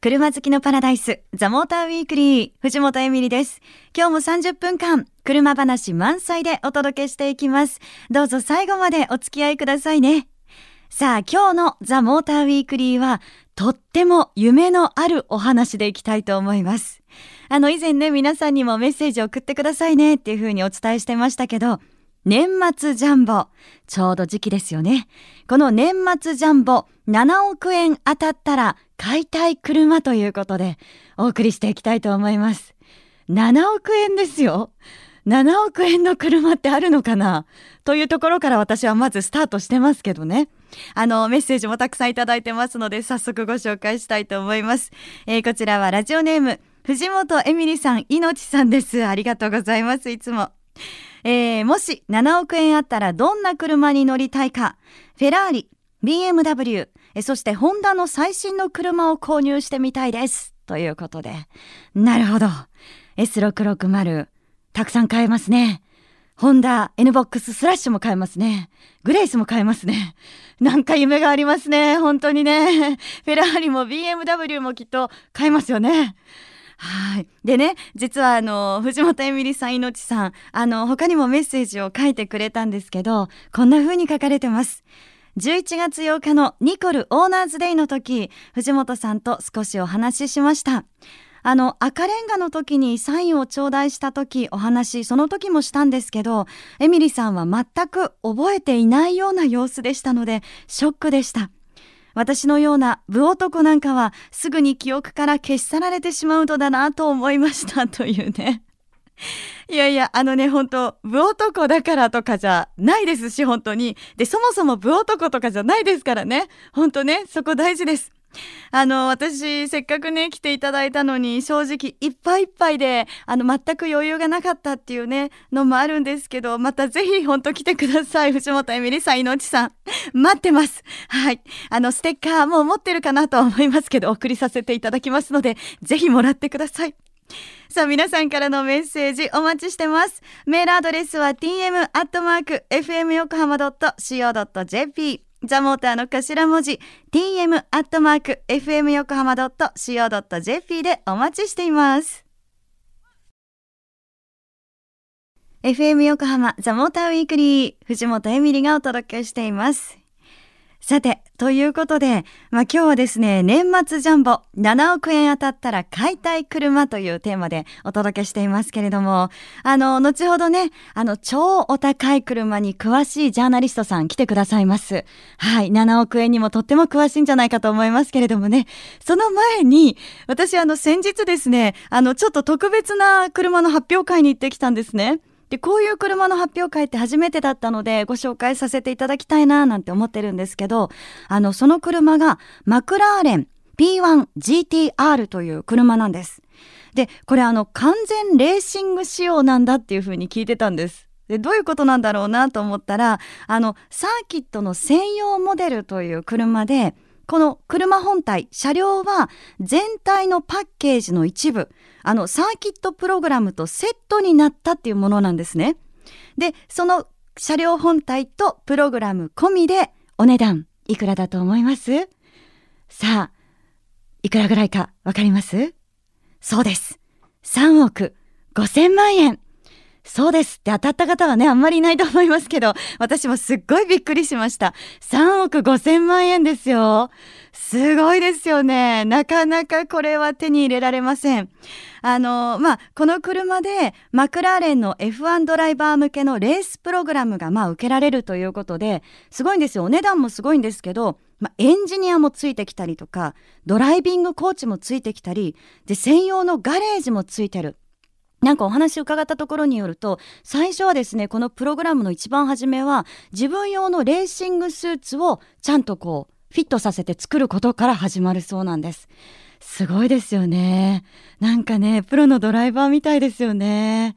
車好きのパラダイス、ザ・モーター・ウィークリー、藤本エミリです。今日も30分間、車話満載でお届けしていきます。どうぞ最後までお付き合いくださいね。さあ、今日のザ・モーター・ウィークリーは、とっても夢のあるお話でいきたいと思います。あの、以前ね、皆さんにもメッセージ送ってくださいねっていうふうにお伝えしてましたけど、年末ジャンボ。ちょうど時期ですよね。この年末ジャンボ、7億円当たったら買いたい車ということで、お送りしていきたいと思います。7億円ですよ。7億円の車ってあるのかな？というところから私はまずスタートしてますけどね。あの、メッセージもたくさんいただいてますので、早速ご紹介したいと思います。えー、こちらはラジオネーム、藤本エミリさん、いのちさんです。ありがとうございます。いつも。えー、もし7億円あったらどんな車に乗りたいか、フェラーリ、BMW、そしてホンダの最新の車を購入してみたいです。ということで。なるほど。S660、たくさん買えますね。ホンダ NBOX スラッシュも買えますね。グレイスも買えますね。なんか夢がありますね。本当にね。フェラーリも BMW もきっと買えますよね。はい。でね、実はあの、藤本エミリさん、いのちさん、あの、他にもメッセージを書いてくれたんですけど、こんな風に書かれてます。11月8日のニコルオーナーズデイの時、藤本さんと少しお話ししました。あの、赤レンガの時にサインを頂戴した時お話、その時もしたんですけど、エミリさんは全く覚えていないような様子でしたので、ショックでした。私のような部男なんかはすぐに記憶から消し去られてしまうのだなと思いましたというね。いやいや、あのね、本当部男だからとかじゃないですし、本当に。で、そもそも部男とかじゃないですからね。本当ね、そこ大事です。あの、私、せっかくね、来ていただいたのに、正直、いっぱいいっぱいで、あの、全く余裕がなかったっていうね、のもあるんですけど、またぜひ、ほんと来てください。藤本エミリさん、いのちさん。待ってます。はい。あの、ステッカー、もう持ってるかなとは思いますけど、送りさせていただきますので、ぜひもらってください。さあ、皆さんからのメッセージお待ちしてます。メールアドレスは tm.fmyokohama.co.jp ザモーターの頭文字 tm アットマーク fm 横浜 .co.jp でお待ちしています。FM 横浜ザモーターウィークリー藤本エミリがお届けしています。さて、ということで、まあ、今日はですね、年末ジャンボ7億円当たったら買いたい車というテーマでお届けしていますけれども、あの、後ほどね、あの、超お高い車に詳しいジャーナリストさん来てくださいます。はい、7億円にもとっても詳しいんじゃないかと思いますけれどもね、その前に、私あの、先日ですね、あの、ちょっと特別な車の発表会に行ってきたんですね。で、こういう車の発表会って初めてだったのでご紹介させていただきたいななんて思ってるんですけど、あの、その車がマクラーレン P1GTR という車なんです。で、これあの、完全レーシング仕様なんだっていうふうに聞いてたんです。で、どういうことなんだろうなと思ったら、あの、サーキットの専用モデルという車で、この車本体、車両は全体のパッケージの一部、あのサーキットプログラムとセットになったっていうものなんですね。で、その車両本体とプログラム込みでお値段いくらだと思います？さあ、いくらぐらいかわかります？そうです。3億5千万円。そうですって当たった方はね、あんまりいないと思いますけど、私もすっごいびっくりしました。3億5千万円ですよ。すごいですよね。なかなかこれは手に入れられません。あの、まあ、この車でマクラーレンの F1 ドライバー向けのレースプログラムがまあ受けられるということで、すごいんですよ。お値段もすごいんですけど、まあ、エンジニアもついてきたりとか、ドライビングコーチもついてきたり、で、専用のガレージもついてる。なんかお話を伺ったところによると、最初はですね、このプログラムの一番初めは、自分用のレーシングスーツをちゃんとこう、フィットさせて作ることから始まるそうなんです。すごいですよね。なんかね、プロのドライバーみたいですよね。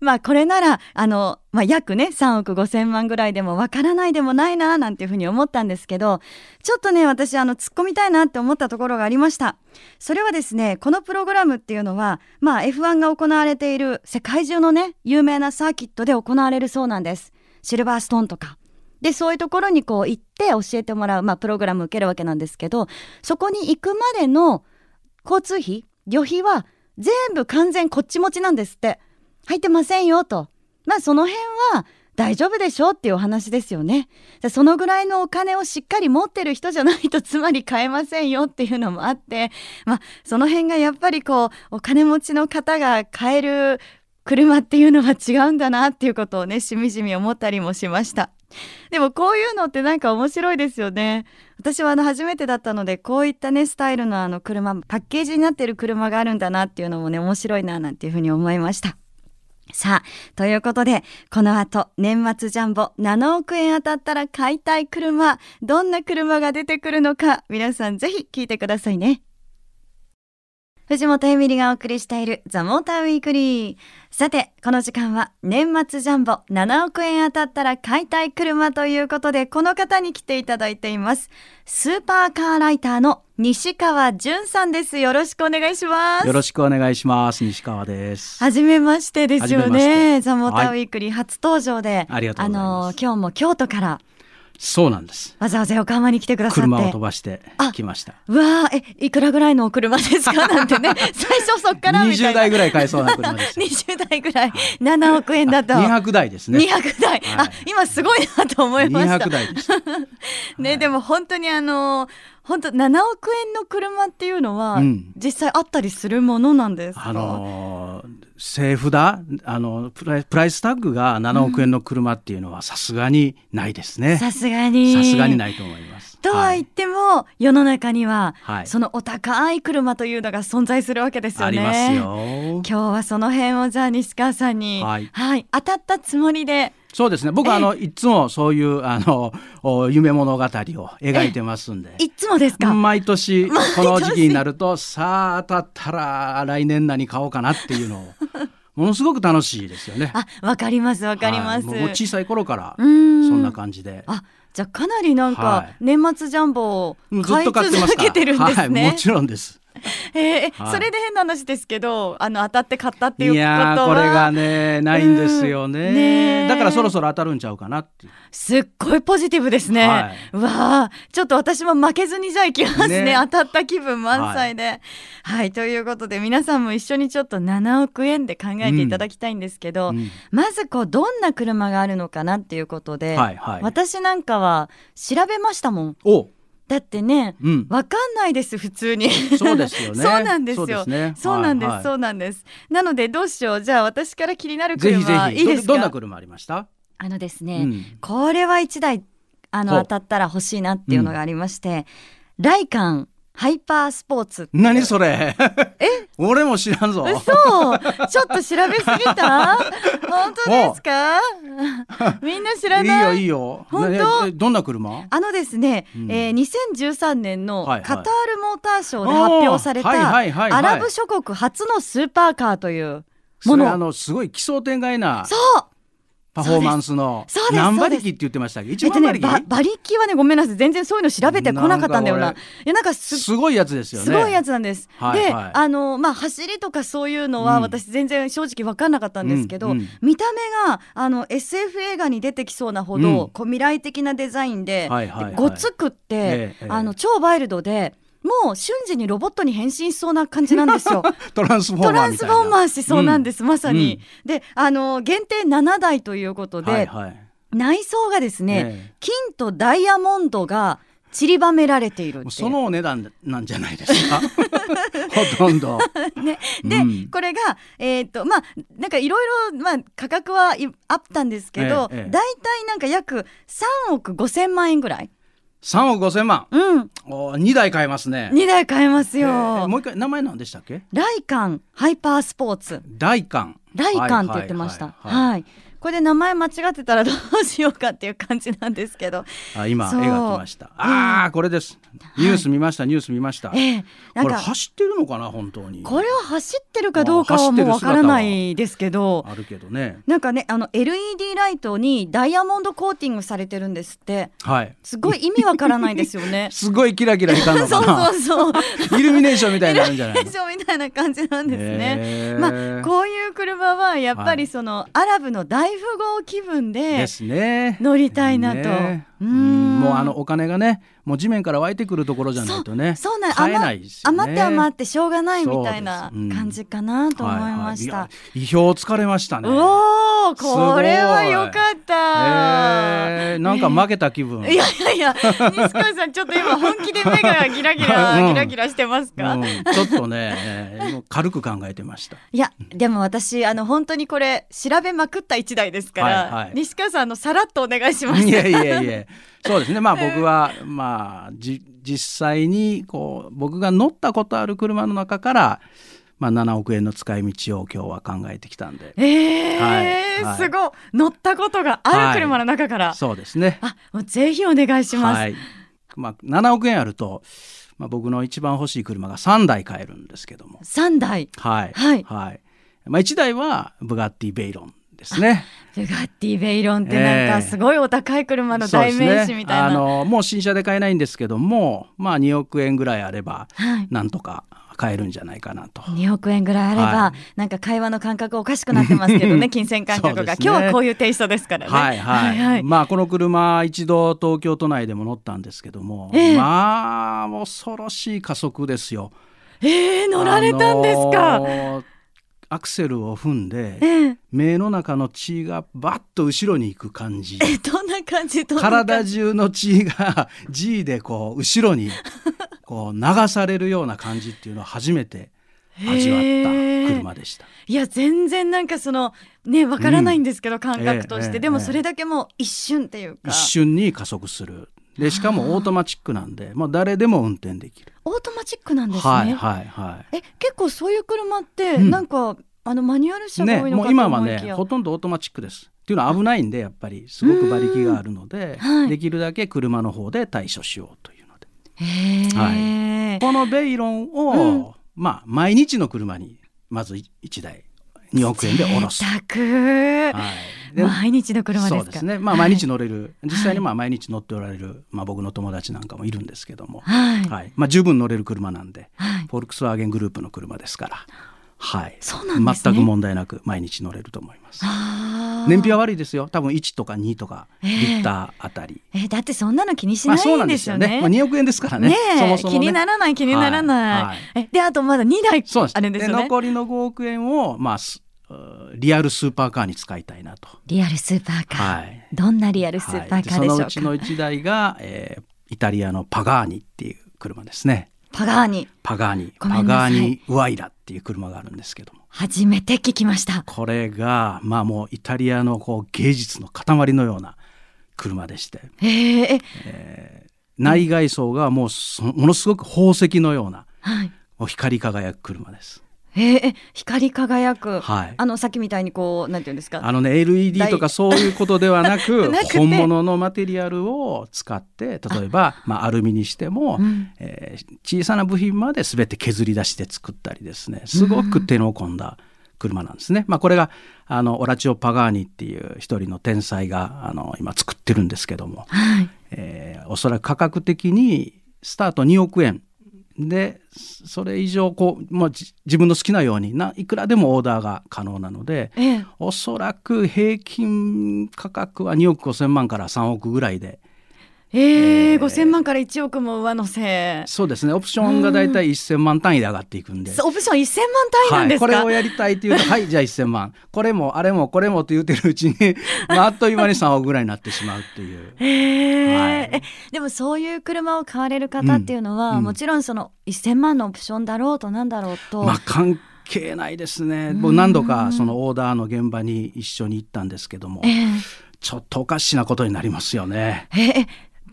まあこれなら、あの、まあ約ね、3億5千万ぐらいでもわからないでもないな、なんていうふうに思ったんですけど、ちょっとね、私あの、突っ込みたいなって思ったところがありました。それはですね、このプログラムっていうのは、まあ F1 が行われている世界中のね、有名なサーキットで行われるそうなんです。シルバーストーンとか。で、そういうところにこう行って教えてもらう、まあプログラム受けるわけなんですけど、そこに行くまでの交通費旅費は全部完全こっち持ちなんですって入ってませんよとまあその辺は大丈夫でしょうっていうお話ですよね。そのぐらいのお金をしっかり持ってる人じゃないと つまり買えませんよっていうのもあって、まあその辺がやっぱりこうお金持ちの方が買える車っていうのは違うんだなっていうことをねしみじみ思ったりもしました。でもこういうのってなんか面白いですよね。私はあの初めてだったのでこういったねスタイルのあの車パッケージになってる車があるんだなっていうのもね面白いななんていうふうに思いました。さあ、ということで、この後、年末ジャンボ7億円当たったら買いたい車、どんな車が出てくるのか、皆さんぜひ聞いてくださいね。藤本エミリがお送りしているザ・モーターウィークリー。さて、この時間は年末ジャンボ7億円当たったら買いたい車ということで、この方に来ていただいています。スーパーカーライターの西川淳さんです。よろしくお願いします。よろしくお願いします。西川です。はじめましてですよね。ザ・モーターウィークリー初登場で、はい、あの、今日も京都からそうなんです。わざわざ横浜に来てくださって。車を飛ばして来ました。うわえいくらぐらいのお車ですか？なんてね。最初そっからみたいな。20台ぐらい買えそうな車です20台ぐらい。7億円だと200台ですね。200台、はい、あ今すごいなと思いました。200台です。ね、はい、でも本当にあの本当7億円の車っていうのは、うん、実際あったりするものなんですあのー政府だあのプライプライスタッグが7億円の車っていうのはさすがにないですね。さすがに。さすがにないと思います。とは言っても、はい、世の中には、はい、そのお高い車というのが存在するわけですよね。ありますよ。今日はその辺をじゃあ西川さんに、はい、はい、当たったつもりでそうですね。僕はあのいつもそういうあの夢物語を描いてますんで。いつもですか？毎年この時期になるとさあ当たったら来年何買おうかなっていうのを ものすごく楽しいですよね。あわかりますわかります、はい、もう小さい頃からそんな感じで。あじゃあかなりなんか年末ジャンボを買い続けてるんですね。はい、もちろんです。えー、はい、それで変な話ですけどあの当たって買ったっていうことは。いやこれがねないんですよね。ね、だからそろそろ当たるんちゃうかなってすっごいポジティブですね、はい、わあちょっと私も負けずにじゃあいきますね、ね、当たった気分満載で、はい、はい、ということで皆さんも一緒にちょっと7億円で考えていただきたいんですけど、うんうん、まずこうどんな車があるのかなっていうことで、はいはい、私なんかは調べましたもん。おだってね、うん、わかんないです普通に。そうですよね。そうなんですよ。そうなんです、そうなんです。なのでどうしよう。じゃあ私から気になる車いいですか？どんな車ありました？あのですね、うん、これは一台あの当たったら欲しいなっていうのがありまして、うん、ライカンハイパースポーツ何それ？え？俺も知らんぞ。嘘。ちょっと調べすぎた？本当ですか？みんな知らない？いいよいいよ。本当？どんな車？あのですね、うん、えー、2013年のカタールモーターショーで発表されたアラブ諸国初のスーパーカーというもの。あのすごい奇想天外なそうパフォーマンスの。何馬力って言ってましたっけ？一番馬力、ね、馬力はねごめんなさい。全然そういうの調べてこなかったんだよな。いやなんかすごい。やつですよね。すごいやつなんです、はい、で、はい、あのまあ走りとかそういうのは私全然正直分かんなかったんですけど、うんうん、見た目があの SF 映画に出てきそうなほど、うん、こう未来的なデザインで、はいはいはい、ごつくって、ええ、あの超ワイルドでもう瞬時にロボットに変身しそうな感じなんですよ。トランスフォーマートランスフォーマーしそうなんです、うん、まさに。うん、で、あの限定7台ということで、はいはい、内装がですね、ね金とダイヤモンドが散りばめられているそのお値段なんじゃないですか？ほとんど。ね、で、うん、これがえっ、ー、とまあなんかいろいろまあ価格はあったんですけど、ええ、だいたいなんか約3億5千万円ぐらい。三億五千万。うん。お二台買えますね。二台買えますよ。もう一回名前何でしたっけ？ライカンハイパースポーツ。ライカン。ライカンって言ってました。はいこれで名前間違ってたらどうしようかっていう感じなんですけど。あ今絵が来ました。ああ、うん、これです。ニュース見ました、はい、ニュース見ました、えー、これ走ってるのかな本当に。これは走ってるかどうかはもうわからないですけど。あるけどね。なんかねあの LED ライトにダイヤモンドコーティングされてるんですって。はい。すごい意味わからないですよね。すごいキラキラ光るのかな。そうそうそう。イルミネーションみたいになるんじゃないイルミネーションみたいな感じなんですね。まあこういう車はやっぱりその、はい、アラブの大富豪気分分で乗りたいなと。ね、うん。もうあのお金がねもう地面から湧いてくるところじゃないとねそうなん買えないね。余って余ってしょうがないみたいな感じかなと思いました。はいはいいや意表つかれましたね。おお、これは良かった。えー、なんか負けた気分、いやいやいや、西川さん、ちょっと今本気で目がギラギラ、うん。ギラギラしてますか？うん、ちょっとね、えー軽く考えてました。いや、でも私、あの本当にこれ調べまくった一台ですから、はいはい。西川さん、あのさらっとお願いします。いやいやいや。そうですね。まあ僕は まあじ実際にこう僕が乗ったことある車の中から、まあ、7億円の使い道を今日は考えてきたんで。ええーはいはい。すごい。乗ったことがある車の中から、そうですね。あもうぜひお願いします、はい。まあ、7億円あると、まあ、僕の一番欲しい車が3台買えるんですけども。三台。はい、はい。まあ、1台はブガッティ・ベイロンですね。ブガッティベイロンってなんかすごいお高い車の代名詞みたいな、そうですね、あのもう新車で買えないんですけどもまあ2億円ぐらいあればはい。なんとか買えるんじゃないかなと。2億円ぐらいあれば、はい。なんか会話の感覚おかしくなってますけどね 金銭感覚が、ね。今日はこういうテイストですからね。はいはい、はいまあこの車一度東京都内でも乗ったんですけども、ええ。まあ恐ろしい加速ですよ。えー、乗られたんですか、あのーアクセルを踏んでええ。目の中の血がバッと後ろに行く感じ。えどんな感じ？体中の血が G でこう後ろに こう流されるような感じっていうのを初めて味わった車でした。いや全然なんかそのねわからないんですけど、感覚として、ええでもそれだけもう一瞬っていうか。一瞬に加速するでしかもオートマチックなんで、まあ、誰でも運転できる。オートマチックなんですね、はいはいはい。え結構そういう車ってうん。なんか、あのマニュアル車がね、多いのかともう今は思いきや、ねほとんどオートマチックです。っていうのは危ないんでやっぱりすごく馬力があるので、はいできるだけ車の方で対処しようというので。へえ、このベイロンを、うん。まあ毎日の車にまず1台2億円で下ろす。はい、で毎日の車ですか？そうですね、まあ、はい。毎日乗れる、実際にまあ毎日乗っておられる、まあ、僕の友達なんかもいるんですけども、はい、はい。まあ、十分乗れる車なんで、はい。フォルクスワーゲングループの車ですから、はい、そうなんね。全く問題なく毎日乗れると思います。あー。燃費は悪いですよ。多分1とか2とかええ。リッターあたり、えだってそんなの気にしまあ、ないそうなんんでですすよね、よね。まあ、2億円ですからね。ねえ。そもそもね。気にならない気にならない。はい。はい。えであとまだ2台あるんですよね。残りの5億円を、まあ、リアルスーパーカーに使いたいなと。リアルスーパーカー、はい。どんなリアルスーパーカーでしょうか。はい、そのうちの1台が、えーイタリアのパガーニっていう車ですねパガーニパガーニパガーニウアイラっていう車があるんですけども初めて聞きました。これがまあもうイタリアのこう芸術の塊のような車でしてえー、え内外装がもうそものすごく宝石のようなはい。光り輝く車です。えー、え光り輝く、はい。あのさっきみたいにこうなんていうんですか？あのね LED とかそういうことではなく 本物のマテリアルを使って 例えばまあ、アルミにしても、うん。えー小さな部品まで全て削り出して作ったりですね。すごく手の込んだ車なんですね。まあ、これがあのオラチオ・パガーニっていう一人の天才があの今作ってるんですけども、はい。えーおそらく価格的にスタート2億円でそれ以上こう、まあ、じ自分の好きなようにないくらでもオーダーが可能なのでええ。おそらく平均価格は2億5千万から3億ぐらいでえーえー5000万から1億も上乗せ。そうですねオプションがだいたい1000万単位で上がっていくんで。そうオプション1000万単位なんですか？はい、これをやりたいっていうと はいじゃあ1000万これもあれもこれもと言ってるうちに、まあ、あっという間に3億ぐらいになってしまうっていう。へーはいえでもそういう車を買われる方っていうのは、うんうんもちろんその1000万のオプションだろうとなんだろうと、まあ関係ないですね。ん僕何度かそのオーダーの現場に一緒に行ったんですけどもえ、えちょっとおかしなことになりますよね。ええ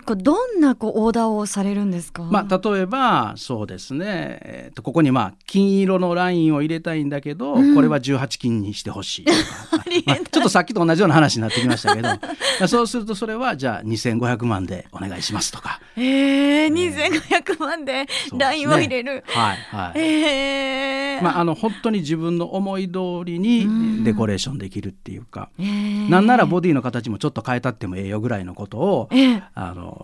こうどんなこうオーダーをされるんですか？まあ例えばそうですね、えーとここにまあ金色のラインを入れたいんだけど、うん。これは18金にしてほしい まあちょっとさっきと同じような話になってきましたけど。そうするとそれはじゃあ2500万でお願いしますとか。ええ2500万でラインを入れる。はいはい。ええまあ、あの本当に自分の思い通りうん。にデコレーションできるっていうか、ええなんならボディの形もちょっと変えたってもええよぐらいのことを、ええ。あの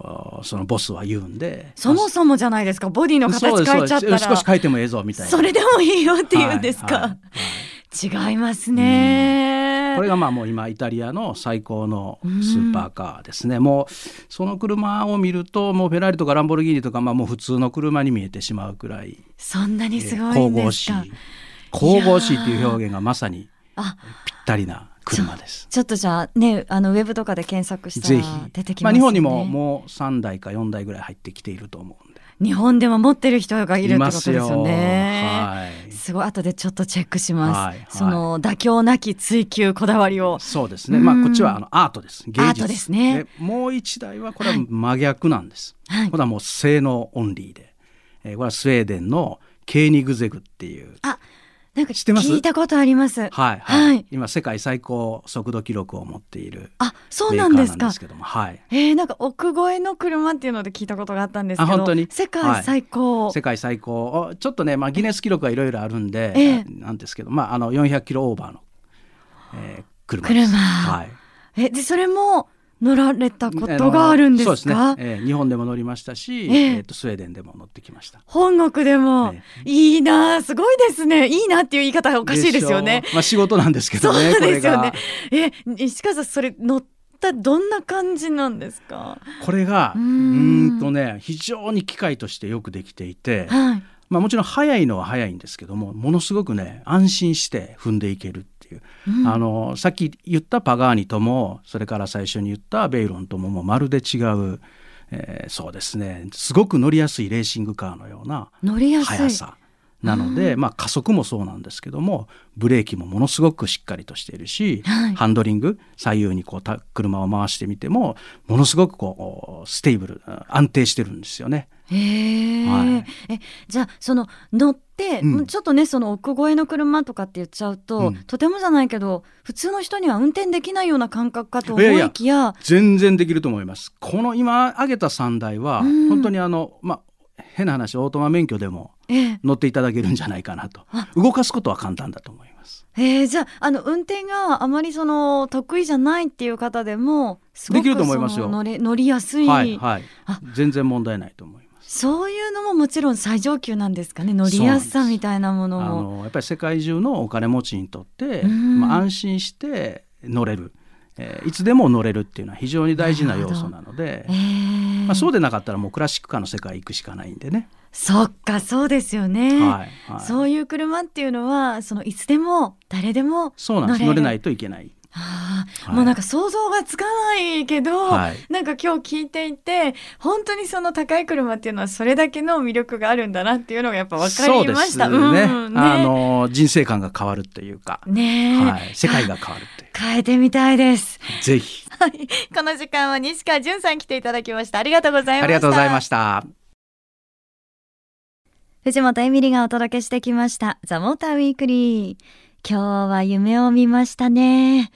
そのボスは言うんで。そもそもじゃないですか。ボディの形変えちゃったら。少し変えてもええぞみたいな。それでもいいよって言うんですか、はいはい違いますね、ねこれがまあもう今イタリアの最高のスーパーカーですね、もうその車を見るともうフェラーリとかランボルギーニとかまあもう普通の車に見えてしまうくらい。そんなにすごい神々んですか、しい。神々しいっていう表現がまさにあぴったりな車です。ちょっとじゃあねあのウェブとかで検索したら出てきまあ、ますよね、日本にももう3台か4台ぐらい入ってきていると思うんで。日本でも持ってる人がいるってことですよいね。はい。すごい後でちょっとチェックします。はいはい。その妥協なき追求こだわりを。そうですね、まあ、うん。こっちはあのアートです。芸術。アートですね。もう一台はこれは真逆なんです、はい。これはもう性能オンリーで、えーこれはスウェーデンのケーニグゼグっていう。あ、なんか知ってます？聞いたことあります。はいはい、はい。今世界最高速度記録を持っているあ、そうなんですか。です。けどもはい。えー、なんか奥越えの車っていうので聞いたことがあったんですけど、あ本当に？世界最高。世界最高。おちょっとね、まあ、ギネス記録はいろいろあるんで、ええ。なんですけど、まあ、あの400キロオーバーの、えー車です。車。はい。え、でそれも乗られたことがあるんですか？そうですね、えー日本でも乗りましたし、ええ。えーとスウェーデンでも乗ってきました。本国でも、ねいいなあすごいですね。いいなっていう言い方がおかしいですよね。まあ、仕事なんですけ そうどねですよね。こえ石川さんそれ乗ったどんな感じなんですか？これがううーんとね非常に機械としてよくできていて、はい。まあ、もちろん速いのは速いんですけどもものすごくね安心して踏んでいけるいう、うん。あのさっき言ったパガーニともそれから最初に言ったベイロンとももうまるで違う、えーそうですね。すごく乗りやすいレーシングカーのような乗りやすい。速さなので、まあ、加速もそうなんですけどもブレーキもものすごくしっかりとしているし、はい。ハンドリング左右にこうた車を回してみてもものすごくこう stable 安定してるんですよね。へえ、はい。えじゃあその乗って、うん。ちょっとねその億超えの車とかって言っちゃうと、うん。とてもじゃないけど普通の人には運転できないような感覚かと思いきや。全然できると思います。この今挙げた3台は、うん。本当にあの、まあ、変な話オートマ免許でもええ。乗っていただけるんじゃないかなと。あ。動かすことは簡単だと思います。えー、じゃああの運転があまりその得意じゃないっていう方でもすごくできると思いますよ。その乗れ乗りやすい、はいはい。あ。全然問題ないと思います。そういうのももちろん最上級なんですかね？乗りやすさみたいなものあも。のやっぱり世界中のお金持ちにとって、うん。まあ、安心して乗れる、えーいつでも乗れるっていうのは非常に大事な要素なのでえー。まあ、そうでなかったらもうクラシックカーの世界行くしかないんでね。そっかそうですよね、はいはい、そういう車っていうのはそのいつでも誰でもそうなんです。乗れないといけない。あーはいもうなんか想像がつかないけど、はいなんか今日聞いていて本当にその高い車っていうのはそれだけの魅力があるんだなっていうのがやっぱ分かりました。そうですね,、うんねあの人生観が変わるっていうか、ねえ、はい、世界が変わるっていう変えてみたいです。ぜひはい、この時間は西川淳さん来ていただきました。ありがとうございました。ありがとうございました。藤本エミリがお届けしてきました。ザ・モーターウィークリー。今日は夢を見ましたね。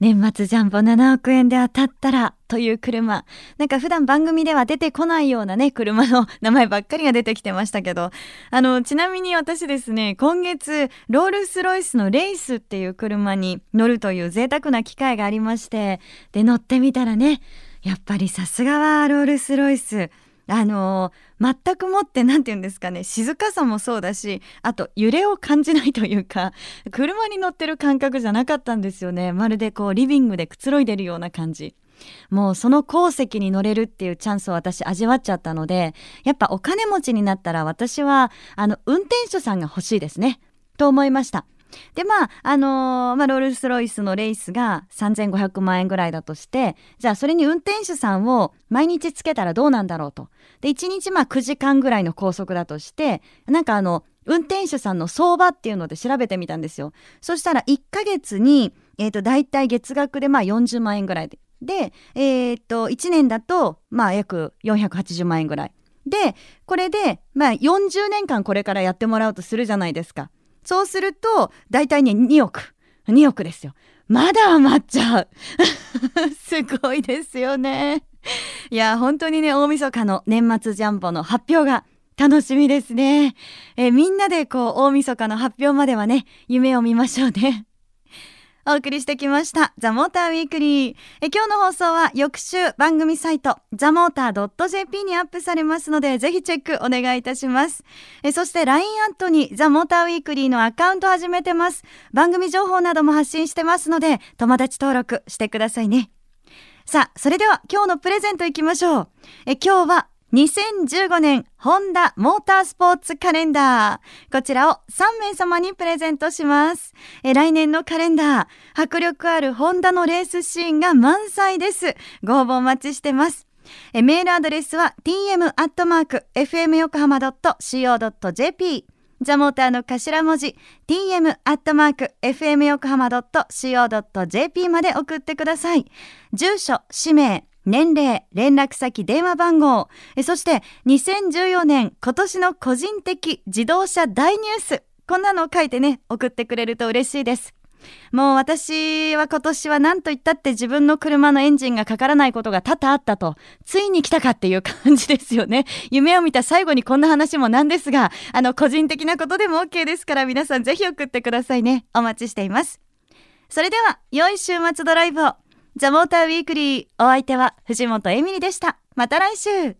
年末ジャンボ7億円で当たったらという車。なんか普段番組では出てこないようなね、車の名前ばっかりが出てきてましたけど、あの、ちなみに私ですね、今月、ロールスロイスのレイスっていう車に乗るという贅沢な機会がありまして、で、乗ってみたらね、やっぱりさすがはロールスロイス。あの全くもって何て言うんですかね静かさもそうだしあと揺れを感じないというか車に乗ってる感覚じゃなかったんですよね。まるでこうリビングでくつろいでるような感じ。もうその鉱石に乗れるっていうチャンスを私味わっちゃったのでやっぱお金持ちになったら私はあの運転手さんが欲しいですね。と思いました。でまああのーまあ、ロールス・ロイスのレースが3500万円ぐらいだとしてじゃあそれに運転手さんを毎日つけたらどうなんだろうと。で1日まあ9時間ぐらいの拘束だとしてなんかあの運転手さんの相場っていうので調べてみたんですよ。そしたら1ヶ月に、えー、と大体月額でまあ40万円ぐらいで。で、えー、と1年だとまあ約480万円ぐらい。でこれでまあ40年間これからやってもらうとするじゃないですか。そうすると、大体ね、2億。2億ですよ。まだ余っちゃう。すごいですよね。いや、本当にね、大晦日の年末ジャンボの発表が楽しみですね。えみんなでこう、大晦日の発表まではね、夢を見ましょうね。お送りしてきましたザ・モーターウィークリー。え今日の放送は翌週番組サイトザ・モーター .jp にアップされますのでぜひチェックお願いいたします。えそして LINE アットにザ・モーターウィークリーのアカウント始めてます。番組情報なども発信してますので友達登録してくださいね。さあそれでは今日のプレゼントいきましょう。え今日は2015年ホンダモータースポーツカレンダー。こちらを3名様にプレゼントします。え来年のカレンダー、迫力あるホンダのレースシーンが満載です。ご応募お待ちしてます。えメールアドレスは tm.fmyokohama.co.jp ザモーターの頭文字 tm.fmyokohama.co.jp まで送ってください。住所、氏名、年齢、連絡先、電話番号、そして2014年今年の個人的自動車大ニュース、こんなのを書いてね、送ってくれると嬉しいです。もう私は今年は何と言ったって自分の車のエンジンがかからないことが多々あったと、ついに来たかっていう感じですよね。夢を見た最後にこんな話もなんですが、あの個人的なことでも OK ですから皆さんぜひ送ってくださいね。お待ちしています。それでは、良い週末ドライブを。ザ・モーター・ウィークリー。お相手は藤本エミリでした。また来週